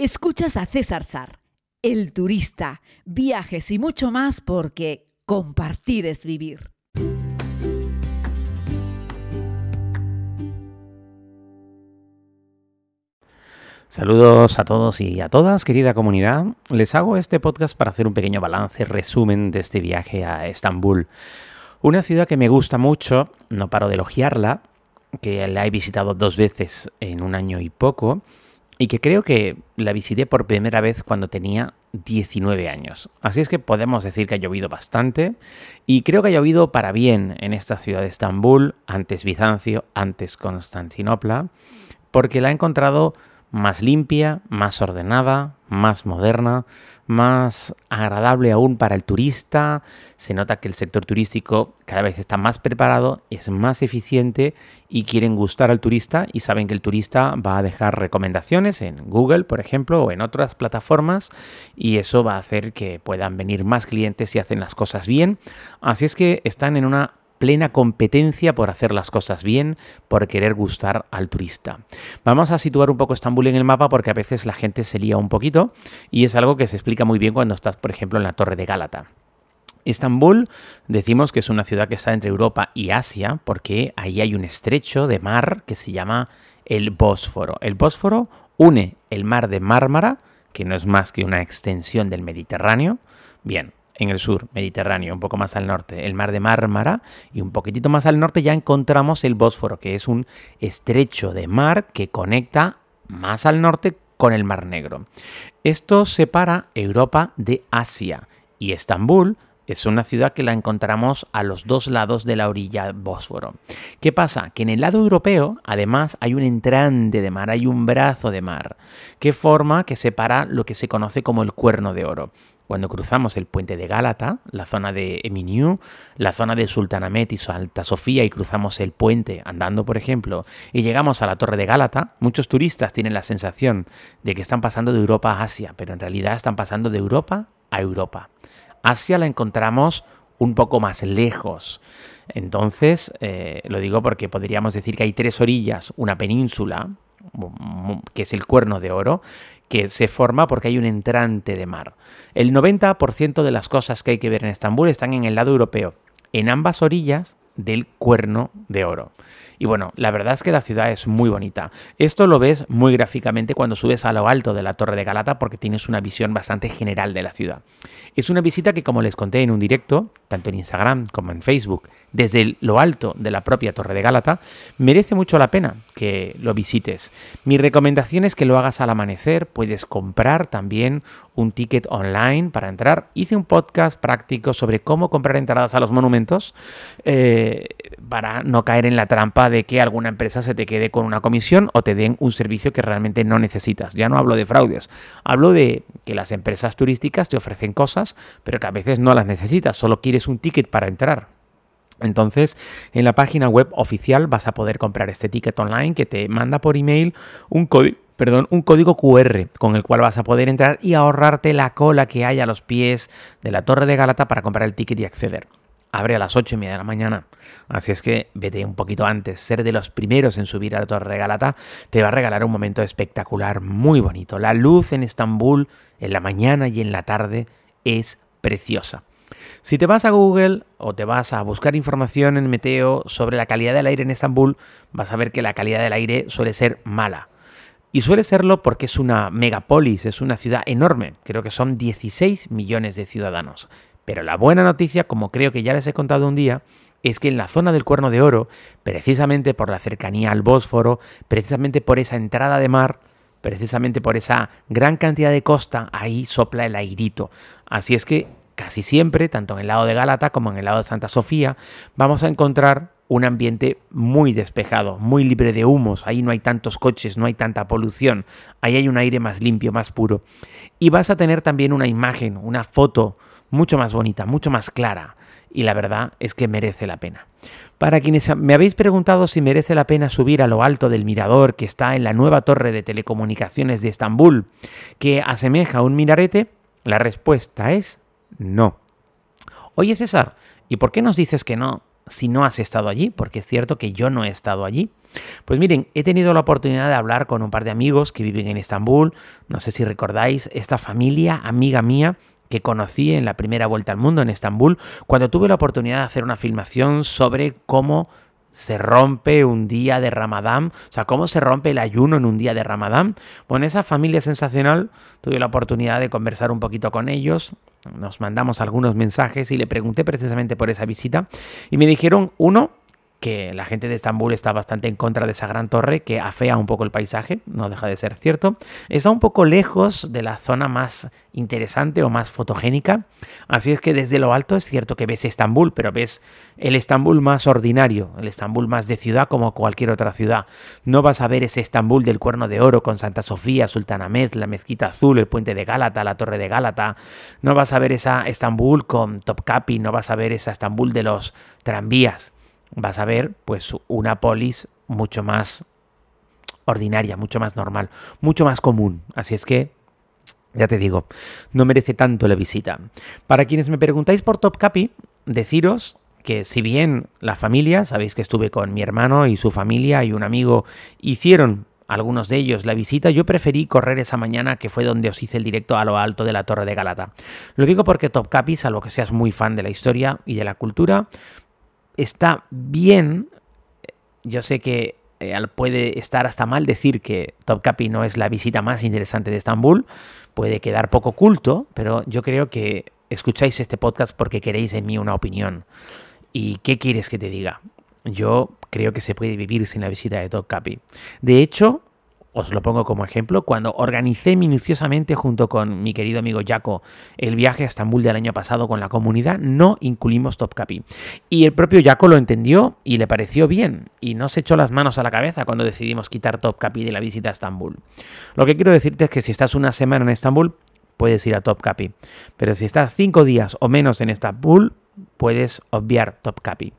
Escuchas a César Sar, el turista, viajes y mucho más porque compartir es vivir. Saludos a todos y a todas, querida comunidad. Les hago este podcast para hacer un pequeño balance, resumen de este viaje a Estambul. Una ciudad que me gusta mucho, no paro de elogiarla, que la he visitado dos veces en un año y poco y que creo que la visité por primera vez cuando tenía 19 años. Así es que podemos decir que ha llovido bastante y creo que ha llovido para bien en esta ciudad de Estambul, antes Bizancio, antes Constantinopla, porque la he encontrado más limpia, más ordenada, más moderna, más agradable aún para el turista. Se nota que el sector turístico cada vez está más preparado, es más eficiente y quieren gustar al turista y saben que el turista va a dejar recomendaciones en Google, por ejemplo, o en otras plataformas y eso va a hacer que puedan venir más clientes si hacen las cosas bien. Así es que están en una plena competencia por hacer las cosas bien, por querer gustar al turista. Vamos a situar un poco Estambul en el mapa porque a veces la gente se lía un poquito y es algo que se explica muy bien cuando estás, por ejemplo, en la Torre de Gálata. Estambul decimos que es una ciudad que está entre Europa y Asia porque ahí hay un estrecho de mar que se llama el Bósforo. El Bósforo une el mar de Mármara, que no es más que una extensión del Mediterráneo, bien, en el sur, Mediterráneo, un poco más al norte, el mar de Mármara, y un poquitito más al norte ya encontramos el Bósforo, que es un estrecho de mar que conecta más al norte con el Mar Negro. Esto separa Europa de Asia y Estambul es una ciudad que la encontramos a los dos lados de la orilla Bósforo. ¿Qué pasa? Que en el lado europeo, además, hay un entrante de mar, hay un brazo de mar, que forma que separa lo que se conoce como el Cuerno de Oro cuando cruzamos el puente de Gálata, la zona de Eminiu, la zona de Sultanamet y Alta Sofía y cruzamos el puente andando, por ejemplo, y llegamos a la Torre de Gálata, muchos turistas tienen la sensación de que están pasando de Europa a Asia, pero en realidad están pasando de Europa a Europa. Asia la encontramos un poco más lejos. Entonces, eh, lo digo porque podríamos decir que hay tres orillas, una península, que es el cuerno de oro, que se forma porque hay un entrante de mar. El 90% de las cosas que hay que ver en Estambul están en el lado europeo, en ambas orillas del cuerno de oro. Y bueno, la verdad es que la ciudad es muy bonita. Esto lo ves muy gráficamente cuando subes a lo alto de la Torre de Galata porque tienes una visión bastante general de la ciudad. Es una visita que, como les conté en un directo, tanto en Instagram como en Facebook, desde lo alto de la propia Torre de Galata, merece mucho la pena que lo visites. Mi recomendación es que lo hagas al amanecer. Puedes comprar también un ticket online para entrar. Hice un podcast práctico sobre cómo comprar entradas a los monumentos eh, para no caer en la trampa de que alguna empresa se te quede con una comisión o te den un servicio que realmente no necesitas. Ya no hablo de fraudes, hablo de que las empresas turísticas te ofrecen cosas, pero que a veces no las necesitas, solo quieres un ticket para entrar. Entonces, en la página web oficial vas a poder comprar este ticket online que te manda por email un código perdón, un código QR con el cual vas a poder entrar y ahorrarte la cola que hay a los pies de la Torre de Galata para comprar el ticket y acceder abre a las 8 y media de la mañana. Así es que vete un poquito antes. Ser de los primeros en subir a la Torre de Galata te va a regalar un momento espectacular, muy bonito. La luz en Estambul, en la mañana y en la tarde, es preciosa. Si te vas a Google o te vas a buscar información en Meteo sobre la calidad del aire en Estambul, vas a ver que la calidad del aire suele ser mala. Y suele serlo porque es una megapolis, es una ciudad enorme, creo que son 16 millones de ciudadanos. Pero la buena noticia, como creo que ya les he contado un día, es que en la zona del Cuerno de Oro, precisamente por la cercanía al Bósforo, precisamente por esa entrada de mar, precisamente por esa gran cantidad de costa, ahí sopla el airito. Así es que casi siempre, tanto en el lado de Gálata como en el lado de Santa Sofía, vamos a encontrar un ambiente muy despejado, muy libre de humos, ahí no hay tantos coches, no hay tanta polución, ahí hay un aire más limpio, más puro. Y vas a tener también una imagen, una foto mucho más bonita, mucho más clara. Y la verdad es que merece la pena. Para quienes me habéis preguntado si merece la pena subir a lo alto del mirador que está en la nueva torre de telecomunicaciones de Estambul, que asemeja a un minarete, la respuesta es no. Oye César, ¿y por qué nos dices que no? si no has estado allí, porque es cierto que yo no he estado allí. Pues miren, he tenido la oportunidad de hablar con un par de amigos que viven en Estambul. No sé si recordáis esta familia, amiga mía, que conocí en la primera vuelta al mundo en Estambul, cuando tuve la oportunidad de hacer una filmación sobre cómo se rompe un día de Ramadán, o sea, cómo se rompe el ayuno en un día de Ramadán. Bueno, esa familia sensacional, tuve la oportunidad de conversar un poquito con ellos, nos mandamos algunos mensajes y le pregunté precisamente por esa visita y me dijeron, uno, que la gente de Estambul está bastante en contra de esa gran torre que afea un poco el paisaje, no deja de ser cierto. Está un poco lejos de la zona más interesante o más fotogénica, así es que desde lo alto es cierto que ves Estambul, pero ves el Estambul más ordinario, el Estambul más de ciudad como cualquier otra ciudad. No vas a ver ese Estambul del Cuerno de Oro con Santa Sofía, Sultanahmet, la Mezquita Azul, el puente de Gálata, la Torre de Gálata. No vas a ver esa Estambul con Topkapi, no vas a ver esa Estambul de los tranvías vas a ver pues una polis mucho más ordinaria, mucho más normal, mucho más común. Así es que, ya te digo, no merece tanto la visita. Para quienes me preguntáis por Topkapi, deciros que si bien la familia, sabéis que estuve con mi hermano y su familia y un amigo, hicieron algunos de ellos la visita, yo preferí correr esa mañana que fue donde os hice el directo a lo alto de la Torre de Galata. Lo digo porque Topkapi, salvo que seas muy fan de la historia y de la cultura, está bien. Yo sé que eh, puede estar hasta mal decir que Topkapi no es la visita más interesante de Estambul, puede quedar poco culto, pero yo creo que escucháis este podcast porque queréis en mí una opinión. ¿Y qué quieres que te diga? Yo creo que se puede vivir sin la visita de Topkapi. De hecho, os lo pongo como ejemplo, cuando organicé minuciosamente junto con mi querido amigo Jaco el viaje a Estambul del año pasado con la comunidad, no incluimos Topkapi. Y el propio Jaco lo entendió y le pareció bien, y no se echó las manos a la cabeza cuando decidimos quitar Topkapi de la visita a Estambul. Lo que quiero decirte es que si estás una semana en Estambul, puedes ir a Topkapi. Pero si estás cinco días o menos en Estambul, puedes obviar Topkapi.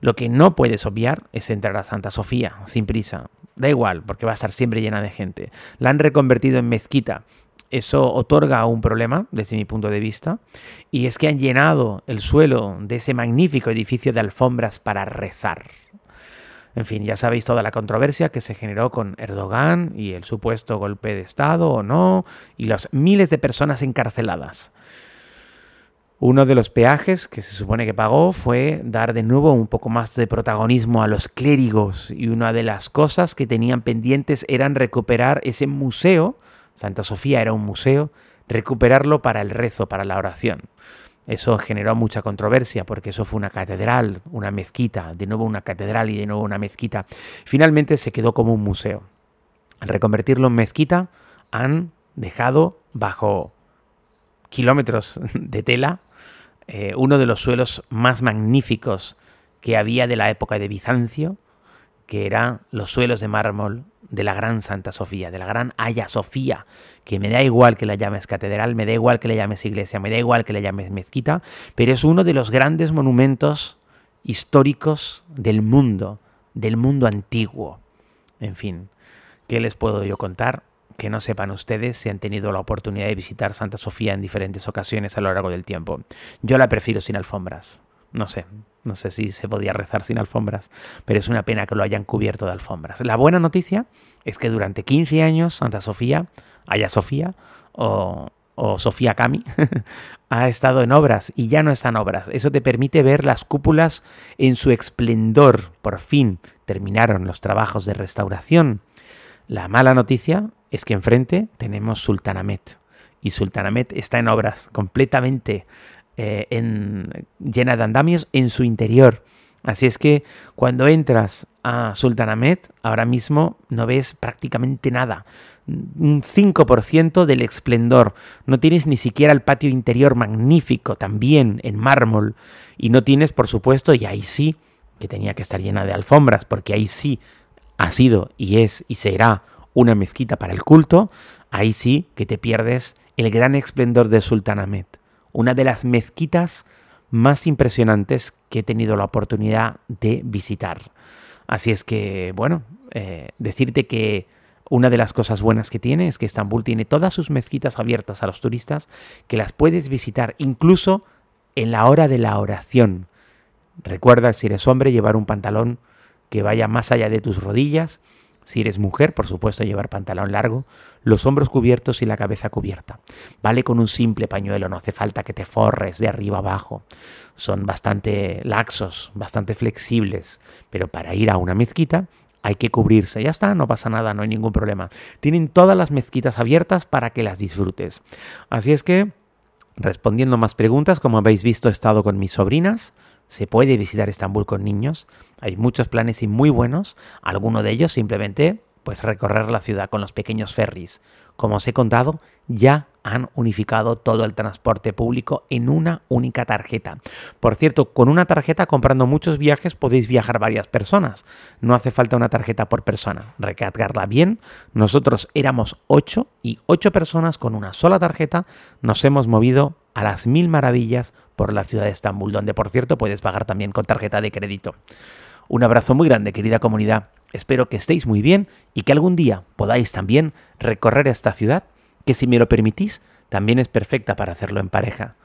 Lo que no puedes obviar es entrar a Santa Sofía, sin prisa. Da igual, porque va a estar siempre llena de gente. La han reconvertido en mezquita. Eso otorga un problema desde mi punto de vista. Y es que han llenado el suelo de ese magnífico edificio de alfombras para rezar. En fin, ya sabéis toda la controversia que se generó con Erdogan y el supuesto golpe de Estado o no, y las miles de personas encarceladas. Uno de los peajes que se supone que pagó fue dar de nuevo un poco más de protagonismo a los clérigos y una de las cosas que tenían pendientes eran recuperar ese museo, Santa Sofía era un museo, recuperarlo para el rezo, para la oración. Eso generó mucha controversia porque eso fue una catedral, una mezquita, de nuevo una catedral y de nuevo una mezquita. Finalmente se quedó como un museo. Al reconvertirlo en mezquita han dejado bajo kilómetros de tela eh, uno de los suelos más magníficos que había de la época de Bizancio, que eran los suelos de mármol de la gran Santa Sofía, de la gran Haya Sofía, que me da igual que la llames catedral, me da igual que la llames iglesia, me da igual que la llames mezquita, pero es uno de los grandes monumentos históricos del mundo, del mundo antiguo. En fin, ¿qué les puedo yo contar? Que no sepan ustedes si han tenido la oportunidad de visitar Santa Sofía en diferentes ocasiones a lo largo del tiempo. Yo la prefiero sin alfombras. No sé, no sé si se podía rezar sin alfombras, pero es una pena que lo hayan cubierto de alfombras. La buena noticia es que durante 15 años Santa Sofía, Haya Sofía o, o Sofía Cami, ha estado en obras y ya no están obras. Eso te permite ver las cúpulas en su esplendor. Por fin terminaron los trabajos de restauración. La mala noticia es que enfrente tenemos Sultanamet. Y Sultanamet está en obras completamente eh, en, llena de andamios en su interior. Así es que cuando entras a Sultanamet, ahora mismo no ves prácticamente nada. Un 5% del esplendor. No tienes ni siquiera el patio interior magnífico, también en mármol. Y no tienes, por supuesto, y ahí sí, que tenía que estar llena de alfombras, porque ahí sí ha sido y es y será una mezquita para el culto, ahí sí que te pierdes el gran esplendor de Sultanamet, una de las mezquitas más impresionantes que he tenido la oportunidad de visitar. Así es que, bueno, eh, decirte que una de las cosas buenas que tiene es que Estambul tiene todas sus mezquitas abiertas a los turistas, que las puedes visitar incluso en la hora de la oración. Recuerda, si eres hombre, llevar un pantalón que vaya más allá de tus rodillas. Si eres mujer, por supuesto, llevar pantalón largo, los hombros cubiertos y la cabeza cubierta. Vale con un simple pañuelo, no hace falta que te forres de arriba abajo. Son bastante laxos, bastante flexibles, pero para ir a una mezquita hay que cubrirse. Ya está, no pasa nada, no hay ningún problema. Tienen todas las mezquitas abiertas para que las disfrutes. Así es que, respondiendo más preguntas, como habéis visto, he estado con mis sobrinas. Se puede visitar Estambul con niños. Hay muchos planes y muy buenos. Alguno de ellos simplemente pues recorrer la ciudad con los pequeños ferries. Como os he contado, ya han unificado todo el transporte público en una única tarjeta. Por cierto, con una tarjeta comprando muchos viajes podéis viajar varias personas. No hace falta una tarjeta por persona. Recargarla bien. Nosotros éramos ocho y ocho personas con una sola tarjeta nos hemos movido a las mil maravillas por la ciudad de Estambul, donde por cierto puedes pagar también con tarjeta de crédito. Un abrazo muy grande, querida comunidad. Espero que estéis muy bien y que algún día podáis también recorrer esta ciudad, que si me lo permitís, también es perfecta para hacerlo en pareja.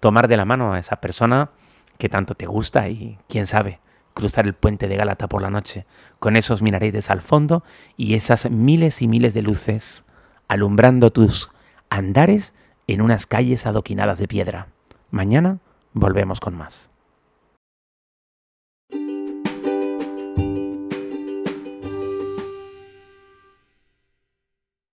Tomar de la mano a esa persona que tanto te gusta y, quién sabe, cruzar el puente de Gálata por la noche, con esos minaretes al fondo y esas miles y miles de luces alumbrando tus andares en unas calles adoquinadas de piedra. Mañana volvemos con más.